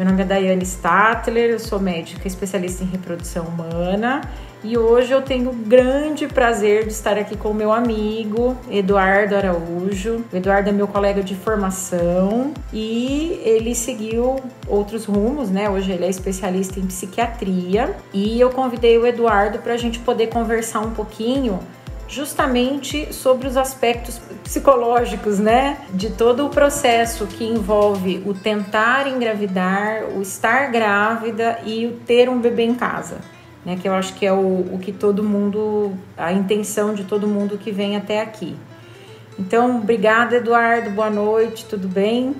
Meu nome é Daiane Statler, eu sou médica especialista em reprodução humana e hoje eu tenho o grande prazer de estar aqui com o meu amigo Eduardo Araújo. O Eduardo é meu colega de formação e ele seguiu outros rumos, né? Hoje ele é especialista em psiquiatria e eu convidei o Eduardo para a gente poder conversar um pouquinho justamente sobre os aspectos psicológicos, né, de todo o processo que envolve o tentar engravidar, o estar grávida e o ter um bebê em casa, né, que eu acho que é o, o que todo mundo, a intenção de todo mundo que vem até aqui. Então, obrigada, Eduardo, boa noite, tudo bem?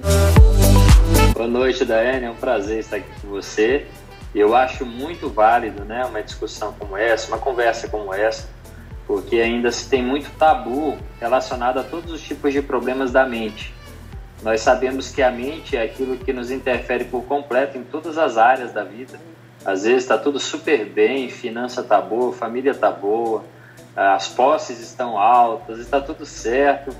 Boa noite, Daiane, é um prazer estar aqui com você. Eu acho muito válido, né, uma discussão como essa, uma conversa como essa, porque ainda se tem muito tabu relacionado a todos os tipos de problemas da mente. Nós sabemos que a mente é aquilo que nos interfere por completo em todas as áreas da vida. Às vezes está tudo super bem, finança tá boa, família tá boa, as posses estão altas, está tudo certo.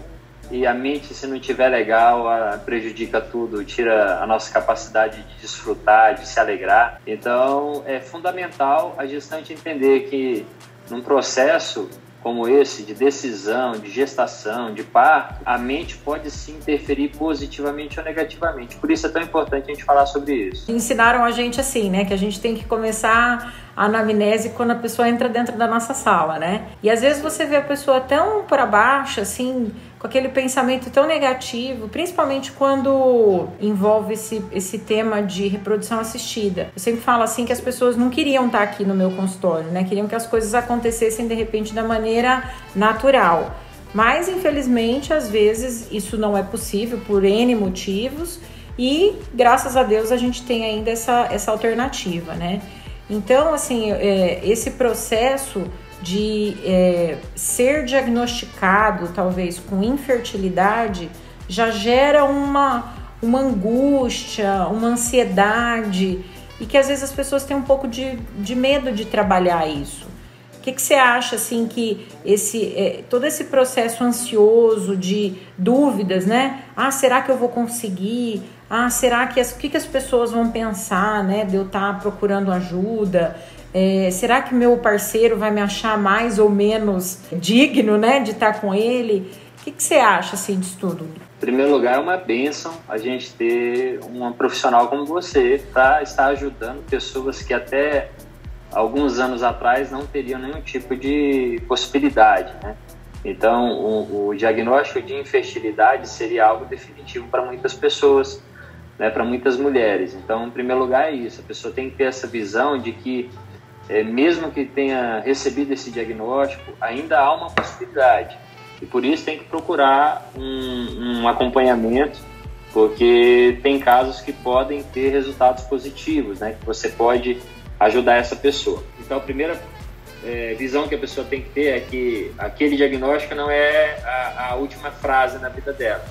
E a mente, se não tiver legal, prejudica tudo, tira a nossa capacidade de desfrutar, de se alegrar. Então, é fundamental a gestante entender que num processo como esse de decisão, de gestação, de parto, a mente pode se interferir positivamente ou negativamente. Por isso é tão importante a gente falar sobre isso. Ensinaram a gente assim, né, que a gente tem que começar a anamnese quando a pessoa entra dentro da nossa sala, né? E às vezes você vê a pessoa tão para baixo, assim, com aquele pensamento tão negativo, principalmente quando envolve esse, esse tema de reprodução assistida. Eu sempre falo assim que as pessoas não queriam estar aqui no meu consultório, né? Queriam que as coisas acontecessem de repente da maneira natural. Mas infelizmente, às vezes isso não é possível por N motivos e graças a Deus a gente tem ainda essa, essa alternativa, né? Então, assim, é, esse processo de é, ser diagnosticado, talvez, com infertilidade, já gera uma, uma angústia, uma ansiedade, e que às vezes as pessoas têm um pouco de, de medo de trabalhar isso. O que, que você acha, assim, que esse, é, todo esse processo ansioso de dúvidas, né? Ah, será que eu vou conseguir? Ah, será que as, o que, que as pessoas vão pensar, né? De eu estar tá procurando ajuda? É, será que meu parceiro vai me achar mais ou menos digno, né, de estar com ele? O que, que você acha assim disso tudo? Em primeiro lugar, é uma benção a gente ter uma profissional como você para estar ajudando pessoas que até alguns anos atrás não teriam nenhum tipo de possibilidade, né? Então, o, o diagnóstico de infertilidade seria algo definitivo para muitas pessoas, né, para muitas mulheres. Então, em primeiro lugar, é isso. A pessoa tem que ter essa visão de que é, mesmo que tenha recebido esse diagnóstico, ainda há uma possibilidade. E por isso tem que procurar um, um acompanhamento, porque tem casos que podem ter resultados positivos, né? Que você pode ajudar essa pessoa. Então, a primeira é, visão que a pessoa tem que ter é que aquele diagnóstico não é a, a última frase na vida dela.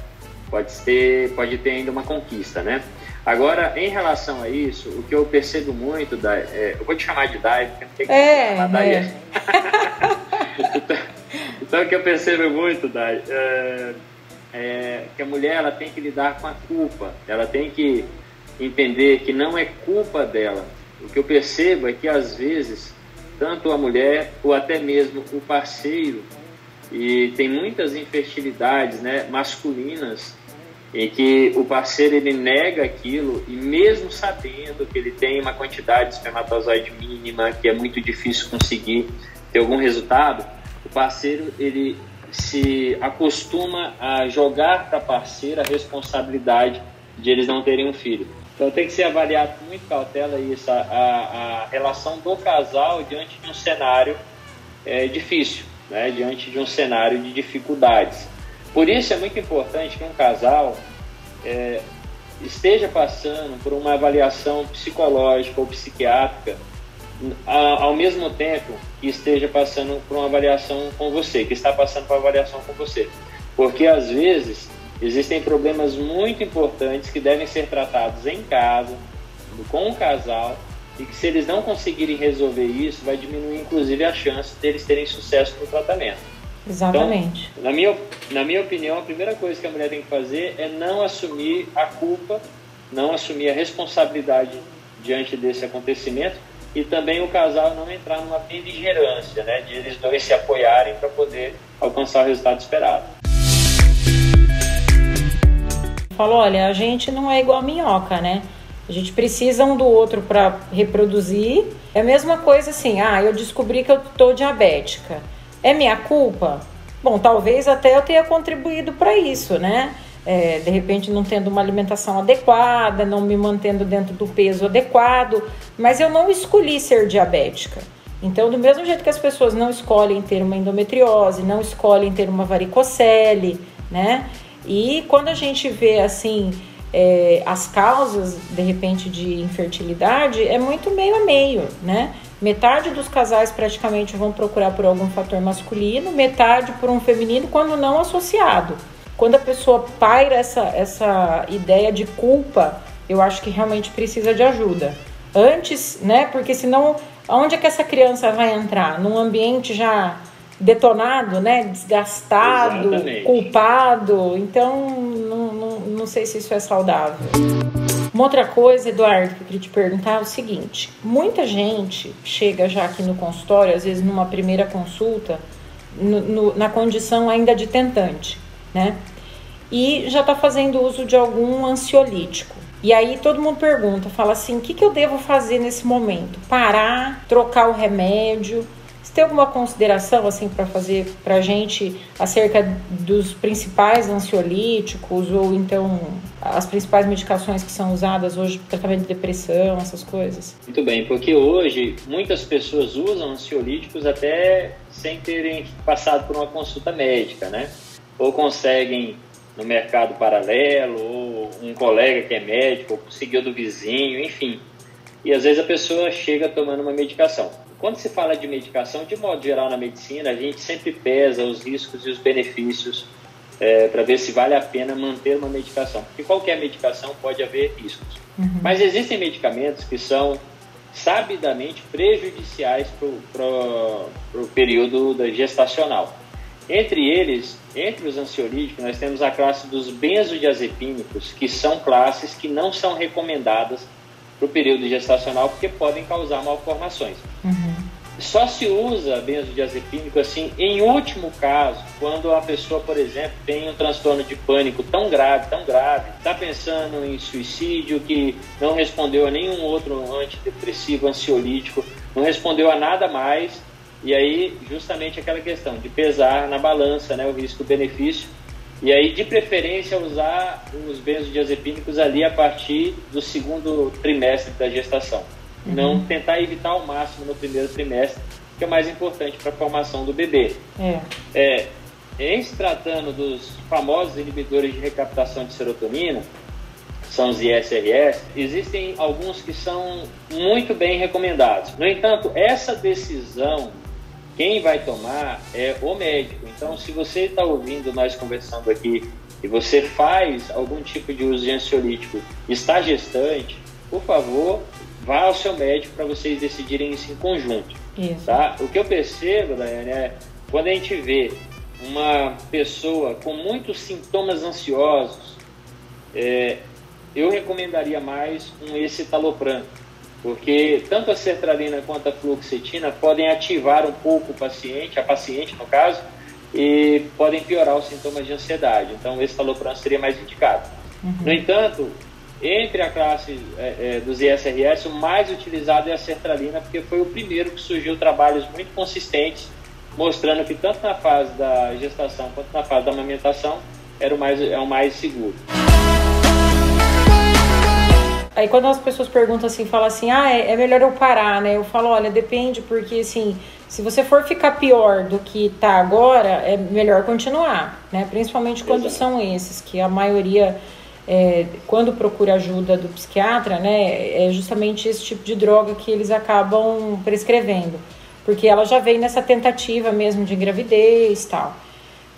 Pode ter, pode ter ainda uma conquista, né? Agora, em relação a isso, o que eu percebo muito, da, é, eu vou te chamar de Dai, porque não tem que é, chamar Dai. É. então, então, o que eu percebo muito, Dai, é, é, que a mulher ela tem que lidar com a culpa, ela tem que entender que não é culpa dela. O que eu percebo é que às vezes, tanto a mulher ou até mesmo o parceiro, e tem muitas infertilidades né, masculinas em que o parceiro ele nega aquilo e mesmo sabendo que ele tem uma quantidade de espermatozoide mínima, que é muito difícil conseguir ter algum resultado, o parceiro ele se acostuma a jogar para a parceira a responsabilidade de eles não terem um filho. Então tem que ser avaliado com muita cautela isso, a, a, relação do casal diante de um cenário é, difícil, né? diante de um cenário de dificuldades. Por isso é muito importante que um casal é, esteja passando por uma avaliação psicológica ou psiquiátrica ao mesmo tempo que esteja passando por uma avaliação com você, que está passando por uma avaliação com você. Porque às vezes existem problemas muito importantes que devem ser tratados em casa, com o casal, e que se eles não conseguirem resolver isso, vai diminuir inclusive a chance deles terem sucesso no tratamento. Exatamente. Então, na, minha, na minha opinião, a primeira coisa que a mulher tem que fazer é não assumir a culpa não assumir a responsabilidade diante desse acontecimento e também o casal não entrar numa beligerância, né, de eles dois se apoiarem para poder alcançar o resultado esperado. Falou, olha, a gente não é igual a minhoca, né? A gente precisa um do outro para reproduzir. É a mesma coisa assim, ah, eu descobri que eu tô diabética. É minha culpa? Bom, talvez até eu tenha contribuído para isso, né? É, de repente não tendo uma alimentação adequada, não me mantendo dentro do peso adequado, mas eu não escolhi ser diabética. Então, do mesmo jeito que as pessoas não escolhem ter uma endometriose, não escolhem ter uma varicocele, né? E quando a gente vê assim é, as causas de repente de infertilidade, é muito meio a meio, né? Metade dos casais praticamente vão procurar por algum fator masculino, metade por um feminino, quando não associado. Quando a pessoa paira essa, essa ideia de culpa, eu acho que realmente precisa de ajuda. Antes, né? Porque senão, onde é que essa criança vai entrar? Num ambiente já detonado, né? Desgastado, Exatamente. culpado. Então, não, não, não sei se isso é saudável. Uma outra coisa, Eduardo, que eu queria te perguntar é o seguinte: muita gente chega já aqui no consultório, às vezes numa primeira consulta, no, no, na condição ainda de tentante, né? E já está fazendo uso de algum ansiolítico. E aí todo mundo pergunta, fala assim: o que, que eu devo fazer nesse momento? Parar, trocar o remédio? Você tem alguma consideração assim para fazer para a gente acerca dos principais ansiolíticos ou então as principais medicações que são usadas hoje para tratamento de depressão, essas coisas? Muito bem, porque hoje muitas pessoas usam ansiolíticos até sem terem passado por uma consulta médica, né? Ou conseguem no mercado paralelo, ou um colega que é médico, ou conseguiu do vizinho, enfim. E às vezes a pessoa chega tomando uma medicação. Quando se fala de medicação, de modo geral na medicina, a gente sempre pesa os riscos e os benefícios é, para ver se vale a pena manter uma medicação. Porque qualquer medicação pode haver riscos. Uhum. Mas existem medicamentos que são sabidamente prejudiciais para o período da gestacional. Entre eles, entre os ansiolíticos, nós temos a classe dos benzodiazepínicos, que são classes que não são recomendadas para o período gestacional porque podem causar malformações. Uhum. Só se usa benzodiazepínico assim em último caso, quando a pessoa, por exemplo, tem um transtorno de pânico tão grave, tão grave, está pensando em suicídio, que não respondeu a nenhum outro antidepressivo, ansiolítico, não respondeu a nada mais, e aí justamente aquela questão de pesar na balança né, o risco-benefício e aí, de preferência, usar os benzodiazepínicos ali a partir do segundo trimestre da gestação. Uhum. Não tentar evitar ao máximo no primeiro trimestre, que é o mais importante para a formação do bebê. É. é. Em se tratando dos famosos inibidores de recaptação de serotonina, são os ISRS, existem alguns que são muito bem recomendados. No entanto, essa decisão quem vai tomar é o médico. Então, se você está ouvindo nós conversando aqui e você faz algum tipo de uso de ansiolítico, está gestante, por favor, vá ao seu médico para vocês decidirem isso em conjunto. Isso. Tá? O que eu percebo, Daiane, é quando a gente vê uma pessoa com muitos sintomas ansiosos, é, eu recomendaria mais um escitalopram porque tanto a sertralina quanto a fluoxetina podem ativar um pouco o paciente, a paciente no caso, e podem piorar os sintomas de ansiedade. Então, esse talopram seria mais indicado. Uhum. No entanto, entre a classe é, é, dos ISRS, o mais utilizado é a sertralina, porque foi o primeiro que surgiu trabalhos muito consistentes, mostrando que tanto na fase da gestação quanto na fase da amamentação era o mais, é o mais seguro. Aí quando as pessoas perguntam assim, falam assim, ah, é, é melhor eu parar, né? Eu falo, olha, depende, porque assim, se você for ficar pior do que tá agora, é melhor continuar, né? Principalmente quando Exato. são esses, que a maioria, é, quando procura ajuda do psiquiatra, né, é justamente esse tipo de droga que eles acabam prescrevendo. Porque ela já vem nessa tentativa mesmo de gravidez e tal.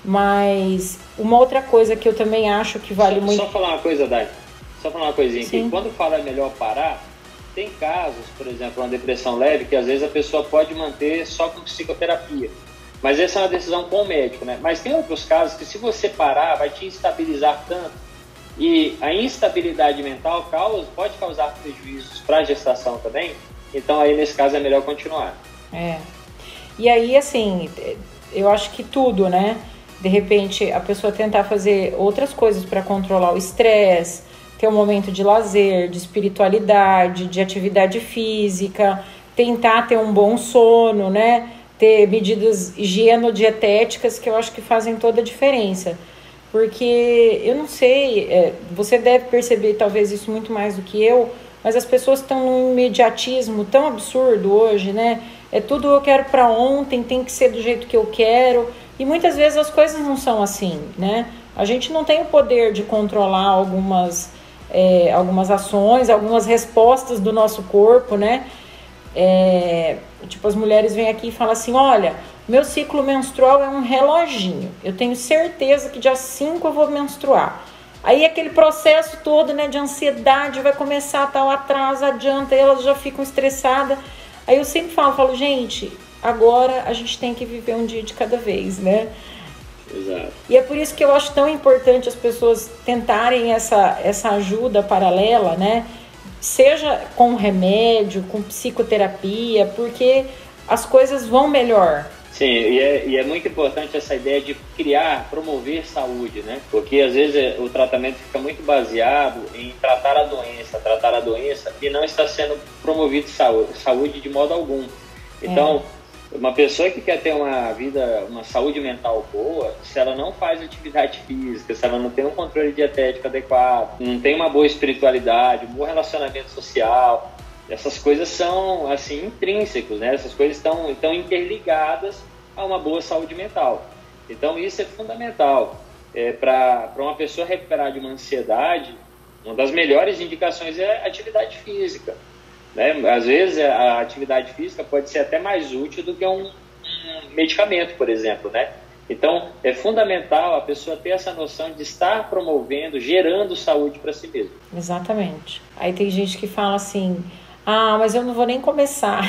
Mas uma outra coisa que eu também acho que vale só, muito. Só falar uma coisa, Dai. Só falar uma coisinha Sim. aqui. Quando fala é melhor parar, tem casos, por exemplo, uma depressão leve, que às vezes a pessoa pode manter só com psicoterapia. Mas essa é uma decisão com o médico, né? Mas tem outros casos que se você parar, vai te estabilizar tanto e a instabilidade mental causa, pode causar prejuízos para a gestação também, então aí nesse caso é melhor continuar. É. E aí, assim, eu acho que tudo, né? De repente, a pessoa tentar fazer outras coisas para controlar o estresse, ter um momento de lazer, de espiritualidade, de atividade física, tentar ter um bom sono, né? Ter medidas higienodietéticas que eu acho que fazem toda a diferença. Porque eu não sei, é, você deve perceber talvez isso muito mais do que eu, mas as pessoas estão num imediatismo tão absurdo hoje, né? É tudo eu quero para ontem, tem que ser do jeito que eu quero. E muitas vezes as coisas não são assim, né? A gente não tem o poder de controlar algumas, é, algumas ações, algumas respostas do nosso corpo, né? É, tipo, as mulheres vêm aqui e falam assim: olha, meu ciclo menstrual é um reloginho. Eu tenho certeza que dia 5 eu vou menstruar. Aí aquele processo todo, né, de ansiedade vai começar tal atraso, adianta, e elas já ficam estressadas. Aí eu sempre falo, falo, gente, agora a gente tem que viver um dia de cada vez, né? Exato. E é por isso que eu acho tão importante as pessoas tentarem essa, essa ajuda paralela, né? Seja com remédio, com psicoterapia, porque as coisas vão melhor. Sim, e é, e é, muito importante essa ideia de criar, promover saúde, né? Porque às vezes é, o tratamento fica muito baseado em tratar a doença, tratar a doença e não está sendo promovido saúde, saúde de modo algum. Então, é. Uma pessoa que quer ter uma vida, uma saúde mental boa, se ela não faz atividade física, se ela não tem um controle dietético adequado, não tem uma boa espiritualidade, um bom relacionamento social, essas coisas são assim intrínsecos, né? Essas coisas estão, estão interligadas a uma boa saúde mental. Então isso é fundamental é, para uma pessoa recuperar de uma ansiedade. Uma das melhores indicações é atividade física. Né? Às vezes a atividade física pode ser até mais útil do que um, medicamento, por exemplo, né? Então é fundamental a pessoa ter essa noção de estar promovendo, gerando saúde para si mesma. Exatamente. Aí tem gente que fala assim, ah, mas eu não vou nem começar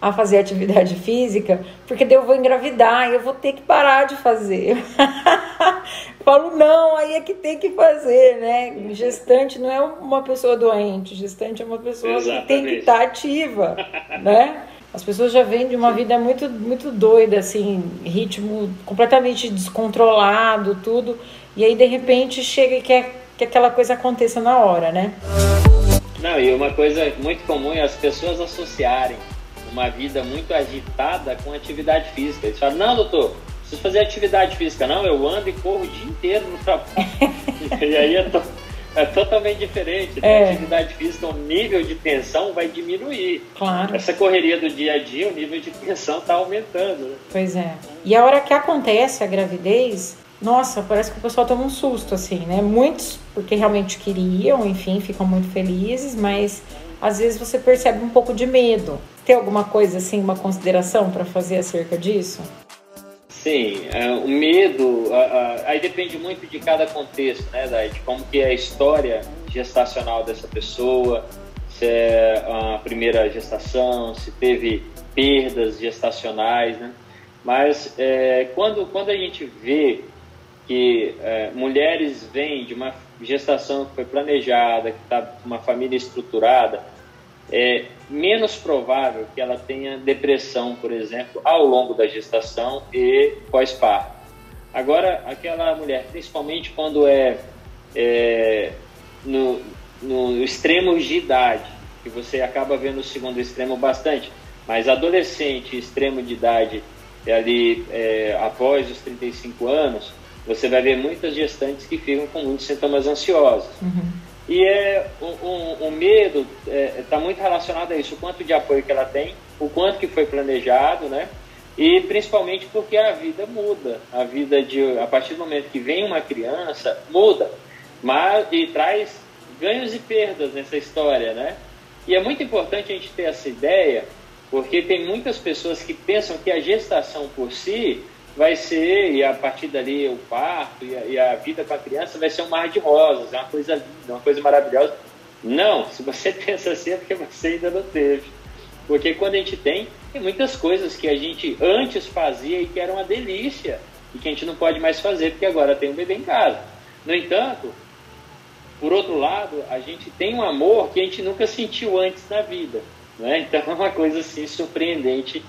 a fazer atividade física, porque daí eu vou engravidar e eu vou ter que parar de fazer. Falo, não, aí é que tem que fazer, né? Gestante não é uma pessoa doente, gestante é uma pessoa Exatamente. que tem que estar ativa, né? As pessoas já vêm de uma vida muito, muito doida, assim, ritmo completamente descontrolado, tudo, e aí de repente chega e quer que aquela coisa aconteça na hora, né? Não, e uma coisa muito comum é as pessoas associarem uma vida muito agitada com atividade física. Eles falam, não, doutor, preciso fazer atividade física. Não, eu ando e corro o dia inteiro no trabalho. e aí é, to é totalmente diferente. Né? É. Atividade física, o nível de tensão vai diminuir. Claro. Essa correria do dia a dia, o nível de tensão está aumentando. Né? Pois é. E a hora que acontece a gravidez, nossa, parece que o pessoal toma um susto, assim, né? Muitos porque realmente queriam, enfim, ficam muito felizes, mas às vezes você percebe um pouco de medo. Tem alguma coisa assim, uma consideração para fazer acerca disso? Sim, é, o medo, aí depende muito de cada contexto, né, Dai? De como que é a história gestacional dessa pessoa, se é a primeira gestação, se teve perdas gestacionais, né? Mas é, quando, quando a gente vê que é, mulheres vêm de uma gestação que foi planejada, que está uma família estruturada, é menos provável que ela tenha depressão, por exemplo, ao longo da gestação e pós-parto. Agora, aquela mulher, principalmente quando é, é no, no extremo de idade, que você acaba vendo o segundo extremo bastante, mas adolescente, extremo de idade, ali é, após os 35 anos, você vai ver muitas gestantes que ficam com muitos sintomas ansiosos. Uhum. E é, o, o, o medo está é, tá muito relacionado a isso, o quanto de apoio que ela tem, o quanto que foi planejado, né? E principalmente porque a vida muda. A vida de a partir do momento que vem uma criança muda, mas e traz ganhos e perdas nessa história, né? E é muito importante a gente ter essa ideia, porque tem muitas pessoas que pensam que a gestação por si vai ser, e a partir dali o parto e a, e a, vida com a criança vai ser um mar de rosas, é uma coisa linda, uma coisa maravilhosa. Não, se você pensa assim é porque você ainda não teve. Porque quando a gente tem, tem muitas coisas que a gente antes fazia e que eram uma delícia e que a gente não pode mais fazer porque agora tem um bebê em casa. No entanto, por outro lado, a gente tem um amor que a gente nunca sentiu antes na vida. Né? Então é uma coisa assim surpreendente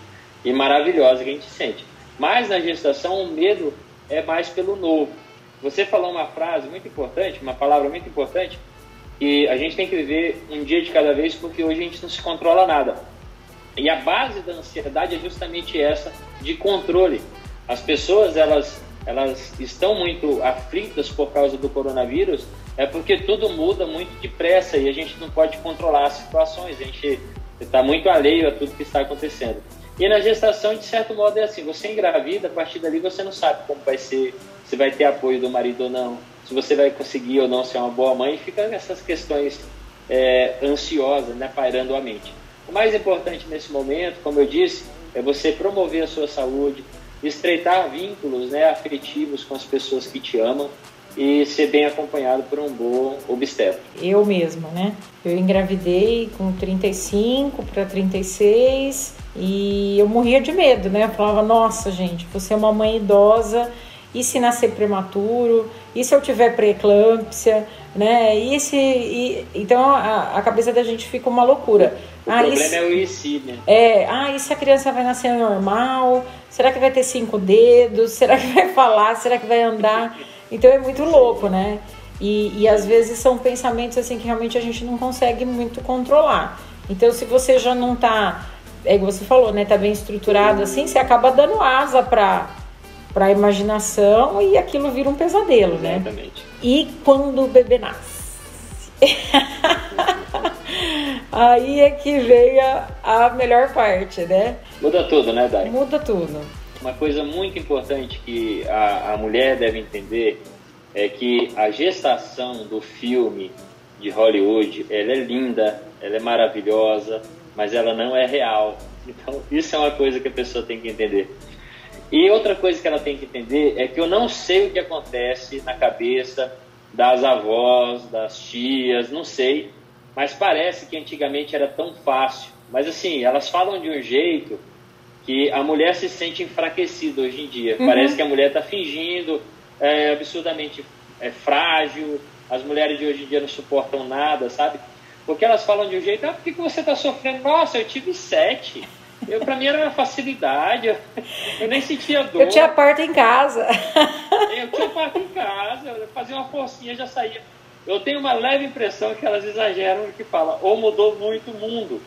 e maravilhosa que a gente sente. Mas na gestação, o medo é mais pelo novo. Você falou uma frase muito importante, uma palavra muito importante, que a gente tem que viver um dia de cada vez, porque hoje a gente não se controla nada. E a base da ansiedade é justamente essa de controle. As pessoas elas elas estão muito aflitas por causa do coronavírus, é porque tudo muda muito depressa e a gente não pode controlar as situações. A gente está muito alheio a tudo que está acontecendo. E na gestação, de certo modo, é assim: você engravida, a partir dali você não sabe como vai ser, se vai ter apoio do marido ou não, se você vai conseguir ou não ser uma boa mãe, fica essas questões é, ansiosas, né, pairando a mente. O mais importante nesse momento, como eu disse, é você promover a sua saúde, estreitar vínculos né, afetivos com as pessoas que te amam e ser bem acompanhado por um bom obstetra. Eu mesma, né? Eu engravidei com 35 para 36 e eu morria de medo, né? Eu falava, nossa, gente, você é uma mãe idosa e se nascer prematuro, e se eu tiver pré-eclâmpsia, né? E se, e, então a, a, cabeça da gente fica uma loucura. O ah, problema é o IC, né? É, ah, e se a criança vai nascer normal? Será que vai ter cinco dedos? Será que vai falar? Será que vai andar? Então é muito louco, né? E, e às vezes são pensamentos assim que realmente a gente não consegue muito controlar. Então se você já não tá, é que você falou, né, tá bem estruturado assim, você acaba dando asa para para imaginação e aquilo vira um pesadelo, né? Exatamente. E quando o bebê nasce? Aí é que vem a, a melhor parte, né? Muda tudo, né, Dai? Muda tudo. Uma coisa muito importante que a, a mulher deve entender é que a gestação do filme de Hollywood, ela é linda, ela é maravilhosa, mas ela não é real. Então, isso é uma coisa que a pessoa tem que entender. E outra coisa que ela tem que entender é que eu não sei o que acontece na cabeça das avós, das tias, não sei, mas parece que antigamente era tão fácil. Mas assim, elas falam de um jeito que a mulher se sente enfraquecida hoje em dia. Uhum. Parece que a mulher está fingindo, é absurdamente é, frágil, as mulheres de hoje em dia não suportam nada, sabe? Porque elas falam de um jeito, ah, por que, que você está sofrendo? Nossa, eu tive sete. Eu, pra mim era uma facilidade, eu, eu nem sentia dor. Eu tinha parto em casa. Eu tinha parto em casa, eu fazia uma forcinha já saía. Eu tenho uma leve impressão que elas exageram no que falam, ou mudou muito o mundo,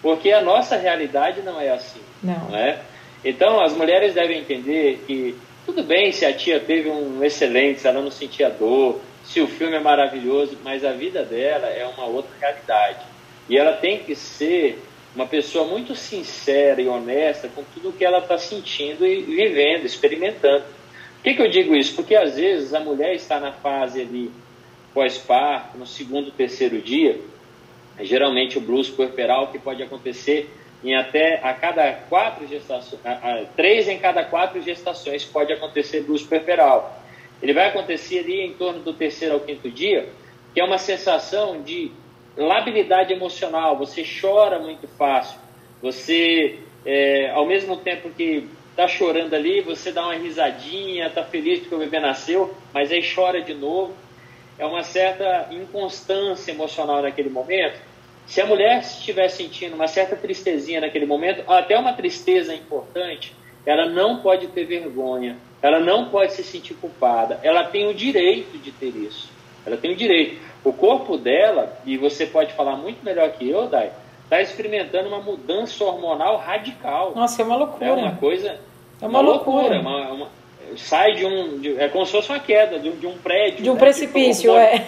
porque a nossa realidade não é assim. Não. não é? Então as mulheres devem entender que tudo bem se a tia teve um excelente, se ela não sentia dor, se o filme é maravilhoso, mas a vida dela é uma outra realidade. E ela tem que ser uma pessoa muito sincera e honesta com tudo que ela está sentindo e vivendo, experimentando. Por que, que eu digo isso? Porque às vezes a mulher está na fase ali pós-parto, no segundo, terceiro dia, geralmente o blues puerperal que pode acontecer em até a cada quatro gestações, a, a, três em cada quatro gestações pode acontecer blues puerperal. Ele vai acontecer ali em torno do terceiro ao quinto dia, que é uma sensação de labilidade emocional, você chora muito fácil, você, é, ao mesmo tempo que está chorando ali, você dá uma risadinha, está feliz porque o bebê nasceu, mas aí chora de novo. É uma certa inconstância emocional naquele momento. Se a mulher estiver sentindo uma certa tristezinha naquele momento, até uma tristeza importante, ela não pode ter vergonha, ela não pode se sentir culpada, ela tem o direito de ter isso. Ela tem o direito. O corpo dela, e você pode falar muito melhor que eu, Dai, está experimentando uma mudança hormonal radical. Nossa, é uma loucura. É uma coisa. É uma, uma loucura. loucura uma, uma, sai de um. De, é como se fosse uma queda, de, de um prédio. De um né? precipício, de, é.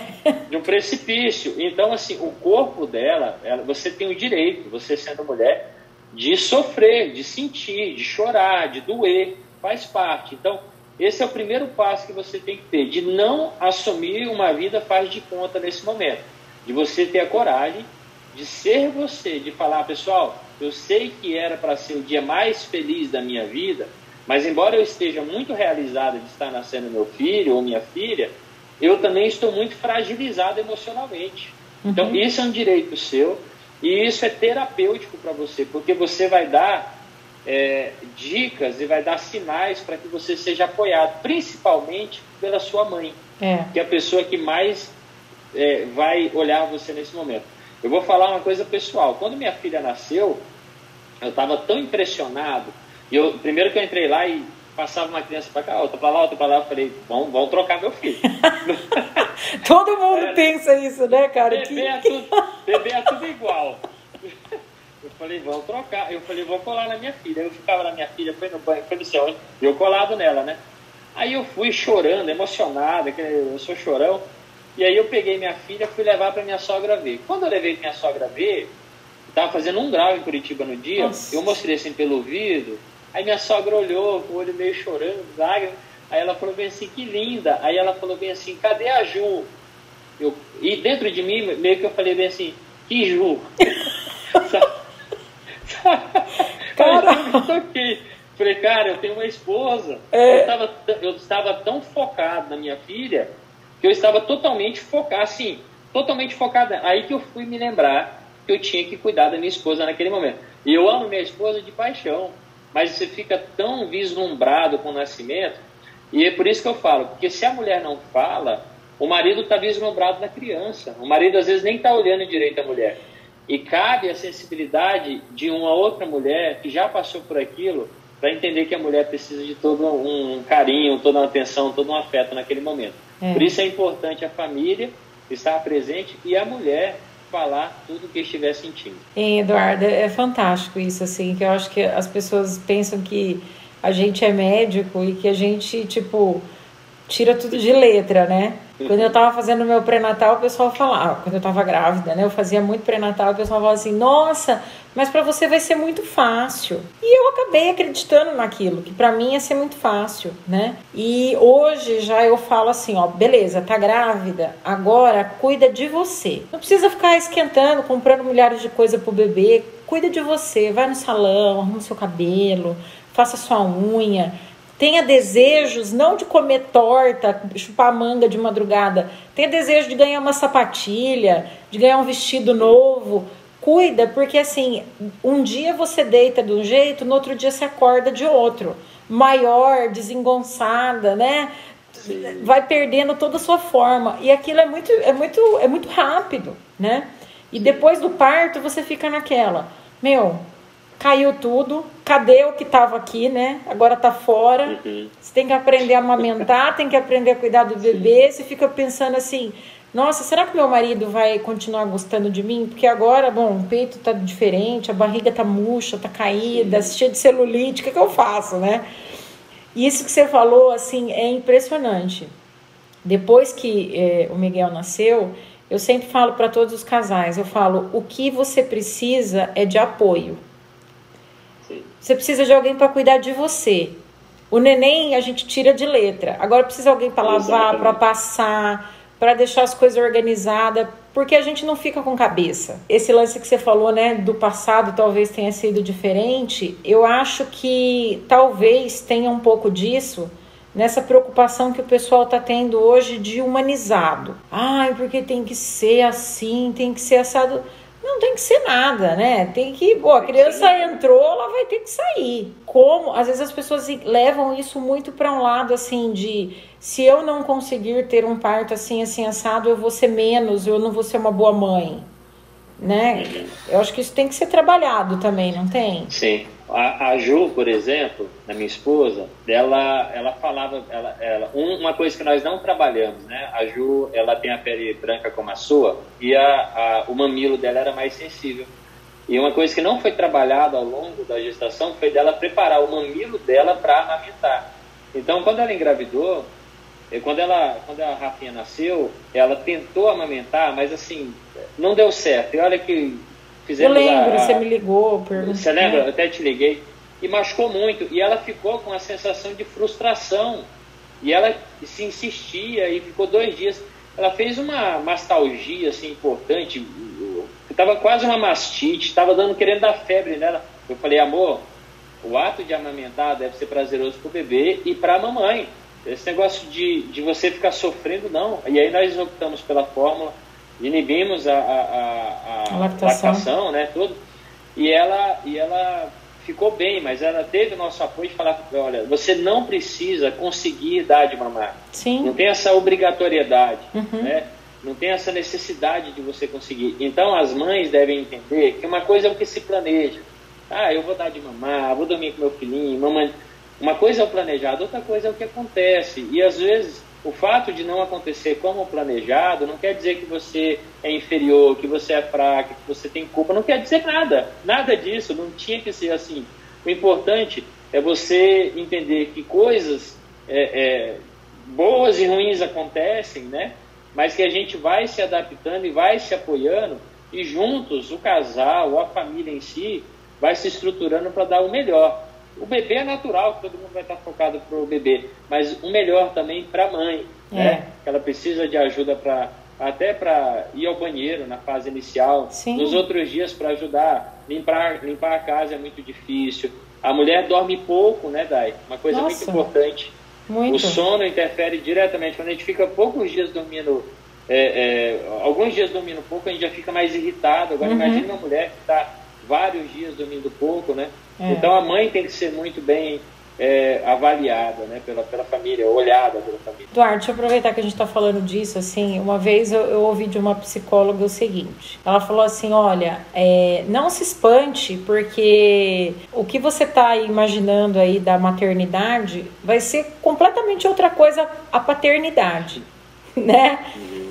De um precipício. Então, assim, o corpo dela, ela, você tem o direito, você sendo mulher, de sofrer, de sentir, de chorar, de doer. Faz parte. Então, esse é o primeiro passo que você tem que ter, de não assumir uma vida faz de conta nesse momento. De você ter a coragem de ser você, de falar, pessoal, eu sei que era para ser o dia mais feliz da minha vida, mas embora eu esteja muito realizado de estar nascendo meu filho ou minha filha, eu também estou muito fragilizado emocionalmente. Então, uhum. isso é um direito seu e isso é terapêutico para você, porque você vai dar é, dicas e vai dar sinais para que você seja apoiado, principalmente pela sua mãe, é. que é a pessoa que mais é, vai olhar você nesse momento. Eu vou falar uma coisa pessoal. Quando minha filha nasceu, eu estava tão impressionado. E eu, primeiro que eu entrei lá e passava uma criança para cá, outra para lá, outra para lá, eu falei, vamos, vamos trocar meu filho. Todo mundo é, pensa isso, né, cara? Bebê, que... é tudo, bebê é tudo igual. Eu falei, vamos trocar. Eu falei, vou colar na minha filha. Eu ficava na minha filha, foi no banho, foi no céu, eu colado nela, né? Aí eu fui chorando, emocionado, eu sou chorão. E aí eu peguei minha filha, fui levar para minha sogra ver. Quando eu levei minha sogra ver, estava fazendo um grau em Curitiba no dia, Nossa. eu mostrei assim pelo ouvido, aí minha sogra olhou, com o olho meio chorando, lágrimas, aí ela falou bem assim, que linda. Aí ela falou bem assim, cadê a Ju? Eu, e dentro de mim, meio que eu falei bem assim, que Ju? Cara, toquei. Falei, cara, eu tenho uma esposa. É. Eu, estava, eu estava tão focado na minha filha que eu estava totalmente focado, assim, totalmente focado. Aí que eu fui me lembrar que eu tinha que cuidar da minha esposa naquele momento. E eu amo minha esposa de paixão, mas você fica tão vislumbrado com o nascimento. E é por isso que eu falo, porque se a mulher não fala, o marido está vislumbrado na criança. O marido às vezes nem está olhando direito a mulher. E cabe a sensibilidade de uma outra mulher que já passou por aquilo para entender que a mulher precisa de todo um carinho, toda uma atenção, todo um afeto naquele momento. É. Por isso é importante a família estar presente e a mulher falar tudo o que estiver sentindo. Hein, Eduardo, é fantástico isso, assim, que eu acho que as pessoas pensam que a gente é médico e que a gente, tipo, tira tudo de letra, né? Quando eu tava fazendo meu pré-natal, o pessoal falava, quando eu tava grávida, né? Eu fazia muito pré-natal, o pessoal falava assim: "Nossa, mas para você vai ser muito fácil". E eu acabei acreditando naquilo, que para mim ia ser muito fácil, né? E hoje já eu falo assim, ó, beleza, tá grávida, agora cuida de você. Não precisa ficar esquentando, comprando milhares de coisas pro bebê. Cuida de você, vai no salão, arruma seu cabelo, faça sua unha, tenha desejos não de comer torta, chupar manga de madrugada, tenha desejo de ganhar uma sapatilha, de ganhar um vestido novo. Cuida, porque assim, um dia você deita de um jeito, no outro dia você acorda de outro. Maior, desengonçada, né? Sim. Vai perdendo toda a sua forma. E aquilo é muito, é muito, é muito rápido, né? E depois do parto você fica naquela, meu, caiu tudo. Cadê o que estava aqui, né? Agora está fora. Uhum. Você tem que aprender a amamentar, tem que aprender a cuidar do bebê. Você fica pensando assim: nossa, será que meu marido vai continuar gostando de mim? Porque agora, bom, o peito está diferente, a barriga está murcha, está caída, Sim. cheia de celulite. O que, que eu faço, né? E isso que você falou, assim, é impressionante. Depois que é, o Miguel nasceu, eu sempre falo para todos os casais: eu falo, o que você precisa é de apoio. Você precisa de alguém para cuidar de você. O neném a gente tira de letra. Agora precisa alguém para lavar, para passar, para deixar as coisas organizadas, porque a gente não fica com cabeça. Esse lance que você falou, né, do passado talvez tenha sido diferente. Eu acho que talvez tenha um pouco disso nessa preocupação que o pessoal está tendo hoje de humanizado. Ai, porque tem que ser assim, tem que ser assado. Não tem que ser nada, né? Tem que, pô, a criança entrou, ela vai ter que sair. Como? Às vezes as pessoas levam isso muito para um lado assim de se eu não conseguir ter um parto assim assim assado, eu vou ser menos, eu não vou ser uma boa mãe, né? Eu acho que isso tem que ser trabalhado também, não tem? Sim. A, a Ju, por exemplo, a minha esposa, ela, ela falava, ela, ela, uma coisa que nós não trabalhamos, né? A Ju, ela tem a pele branca como a sua e a, a, o mamilo dela era mais sensível. E uma coisa que não foi trabalhada ao longo da gestação foi dela preparar o mamilo dela para amamentar. Então, quando ela engravidou, quando ela, quando a Rafinha nasceu, ela tentou amamentar, mas assim, não deu certo. E olha que Fizemos eu lembro, a, você me ligou. Perguntou. Você lembra? Eu até te liguei. E machucou muito. E ela ficou com a sensação de frustração. E ela se insistia e ficou dois dias. Ela fez uma mastalgia assim, importante. Estava quase uma mastite, estava dando querendo dar febre nela. Eu falei, amor, o ato de amamentar deve ser prazeroso para o bebê e para a mamãe. Esse negócio de, de você ficar sofrendo, não. E aí nós optamos pela fórmula inibimos a, a, a, a lactação. lactação, né, tudo, e ela, e ela ficou bem, mas ela teve o nosso apoio de falar, olha, você não precisa conseguir dar de mamar. Sim. Não tem essa obrigatoriedade, uhum. né? não tem essa necessidade de você conseguir. Então as mães devem entender que uma coisa é o que se planeja. Ah, eu vou dar de mamar, vou dormir com meu filhinho, mamãe. Uma coisa é o planejado, outra coisa é o que acontece. E às vezes o fato de não acontecer como planejado não quer dizer que você é inferior, que você é fraco, que você tem culpa, não quer dizer nada. Nada disso, não tinha que ser assim. O importante é você entender que coisas é, é, boas e ruins acontecem, né? Mas que a gente vai se adaptando e vai se apoiando e juntos o casal, a família em si, vai se estruturando para dar o melhor. O bebê é natural, todo mundo vai estar focado para o bebê, mas o melhor também para a mãe, é. né? Que ela precisa de ajuda para até para ir ao banheiro na fase inicial, Sim. nos outros dias para ajudar, limpar limpar a casa é muito difícil. A mulher dorme pouco, né, Dai? Uma coisa Nossa. muito importante. Muito. O sono interfere diretamente. Quando a gente fica poucos dias dormindo, é, é, alguns dias dormindo pouco, a gente já fica mais irritado. Agora, uhum. imagine uma mulher que está vários dias dormindo pouco, né? É. Então, a mãe tem que ser muito bem é, avaliada né, pela, pela família, olhada pela família. Eduardo, deixa eu aproveitar que a gente está falando disso. Assim, uma vez eu, eu, ouvi de uma psicóloga o seguinte: ela falou assim, olha, é, não se espante porque o que você está imaginando aí da maternidade vai ser completamente outra coisa a paternidade, né? Uhum.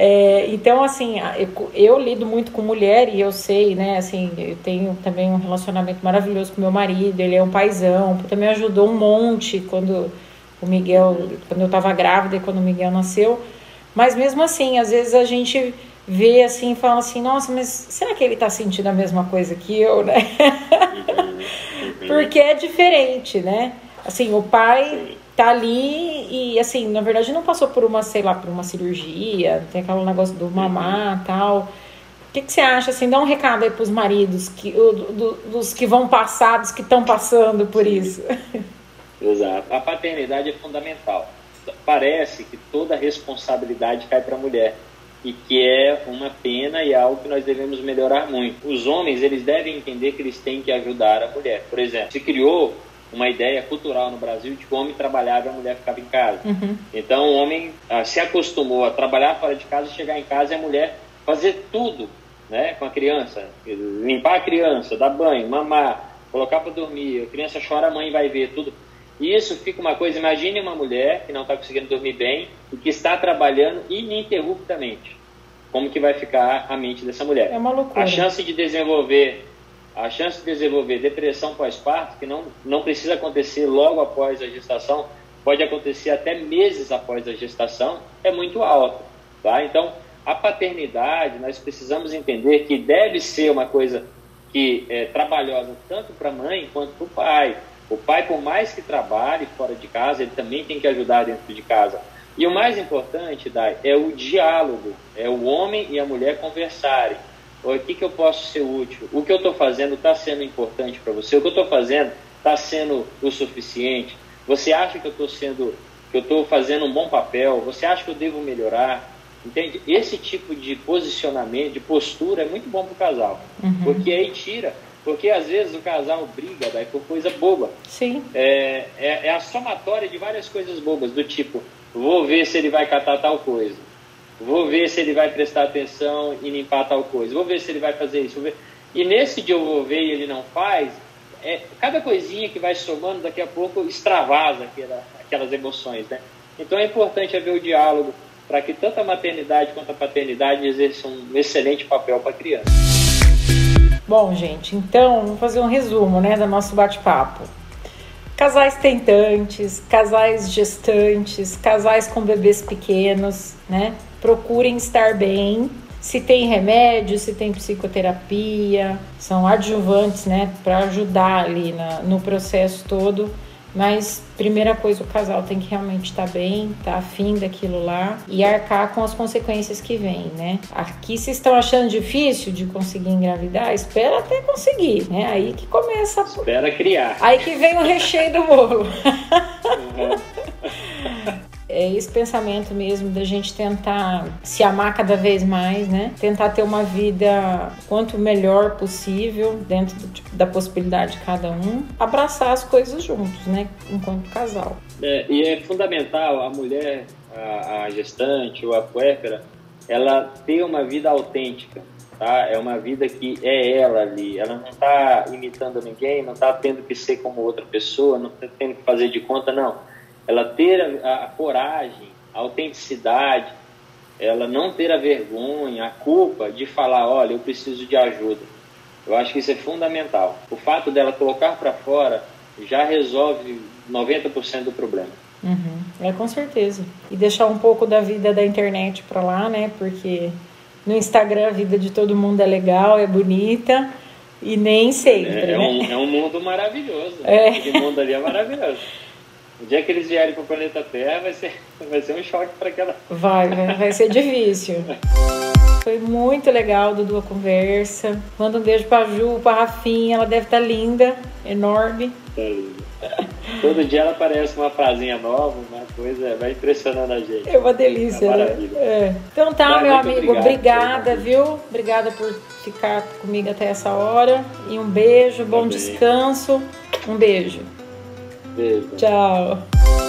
É, então, assim, eu, eu, lido muito com mulher e eu sei, né, assim, eu tenho também um relacionamento maravilhoso com meu marido, ele é um paizão, também ajudou um monte quando o Miguel, quando eu estava grávida e quando o Miguel nasceu. Mas mesmo assim, às vezes a gente vê assim e fala assim, nossa, mas será que ele está sentindo a mesma coisa que eu, né? Porque é diferente, né? Assim, o pai tá ali e, assim, na verdade não passou por uma, sei lá, por uma cirurgia, tem aquele negócio do mamar tal. O que, que você acha, assim, dá um recado aí pros maridos, que, o, do, dos que vão passar, dos que estão passando por isso. Exato. A paternidade é fundamental. Parece que toda a responsabilidade cai para a mulher e que é uma pena e algo que nós devemos melhorar muito. Os homens, eles devem entender que eles têm que ajudar a mulher. Por exemplo, se criou uma ideia cultural no Brasil de que o homem trabalhava e a mulher ficava em casa. Uhum. Então o homem ah, se acostumou a trabalhar fora de casa, chegar em casa e a mulher fazer tudo né, com a criança, limpar a criança, dar banho, mamar, colocar para dormir, a criança chora, a mãe vai ver tudo. E isso fica uma coisa, imagine uma mulher que não está conseguindo dormir bem e que está trabalhando ininterruptamente. Como que vai ficar a mente dessa mulher? É uma loucura. A chance de desenvolver a chance de desenvolver depressão pós-parto, que não, não precisa acontecer logo após a gestação, pode acontecer até meses após a gestação, é muito alta. Tá? Então, a paternidade, nós precisamos entender que deve ser uma coisa que é trabalhosa tanto para a mãe quanto para o pai. O pai, por mais que trabalhe fora de casa, ele também tem que ajudar dentro de casa. E o mais importante, Dai, é o diálogo, é o homem e a mulher conversarem o que, que eu posso ser útil? O que eu estou fazendo está sendo importante para você? O que eu estou fazendo está sendo o suficiente? Você acha que eu estou sendo, que eu estou fazendo um bom papel? Você acha que eu devo melhorar? Entende? Esse tipo de posicionamento, de postura é muito bom para o casal, uhum. porque aí tira, porque às vezes o casal briga daí por coisa boba. Sim. É, é, é a somatória de várias coisas bobas, do tipo, vou ver se ele vai catar tal coisa Vou ver se ele vai prestar atenção e limpar tal coisa. Vou ver se ele vai fazer isso. E nesse de eu vou ver e ele não faz, é, cada coisinha que vai somando, daqui a pouco extravasa aquela, aquelas emoções, né? Então é importante haver o diálogo para que tanto a maternidade quanto a paternidade exerçam um excelente papel para a criança. Bom, gente, então vamos fazer um resumo, né, do nosso bate-papo. Casais tentantes, casais gestantes, casais com bebês pequenos, né? Procurem estar bem. Se tem remédio, se tem psicoterapia, são adjuvantes, né, para ajudar ali na, no processo todo. Mas, primeira coisa, o casal tem que realmente estar tá bem, estar tá afim daquilo lá e arcar com as consequências que vêm, né? Aqui, se estão achando difícil de conseguir engravidar, espera até conseguir, né? Aí que começa. Espera criar. Aí que vem o recheio do bolo. Uhum. É esse pensamento mesmo da gente tentar se amar cada vez mais, né? Tentar ter uma vida quanto melhor possível dentro do, tipo, da possibilidade de cada um, abraçar as coisas juntos, né? Enquanto casal. É, e é fundamental a mulher, a, a gestante ou a puérpera, ela ter uma vida autêntica, tá? É uma vida que é ela ali, ela não está imitando ninguém, não está tendo que ser como outra pessoa, não está tendo que fazer de conta, não. Ela ter a, a coragem, a autenticidade, ela não ter a vergonha, a culpa de falar, olha, eu preciso de ajuda. Eu acho que isso é fundamental. O fato dela colocar para fora já resolve 90% do problema. Uhum. É, com certeza. E deixar um pouco da vida da internet para lá, né? Porque no Instagram a vida de todo mundo é legal, é bonita e nem sempre. É, é, né? um, é um mundo maravilhoso. É. Aquele mundo ali é maravilhoso. O dia que eles vierem para o planeta Terra vai ser, vai ser um choque para aquela. Vai, vai, vai ser difícil. Foi muito legal, Dudu, a conversa. Manda um beijo pra Ju, pra Rafinha. Ela deve estar tá linda, enorme. Tá linda. Todo dia ela aparece uma frasinha nova, uma coisa, vai impressionando a gente. É uma delícia, é né? É. Então tá, Mas, meu amigo, obrigado, obrigada, viu? Obrigada por ficar comigo até essa hora. E um beijo, bom descanso. Um beijo. Beijo. Tchau.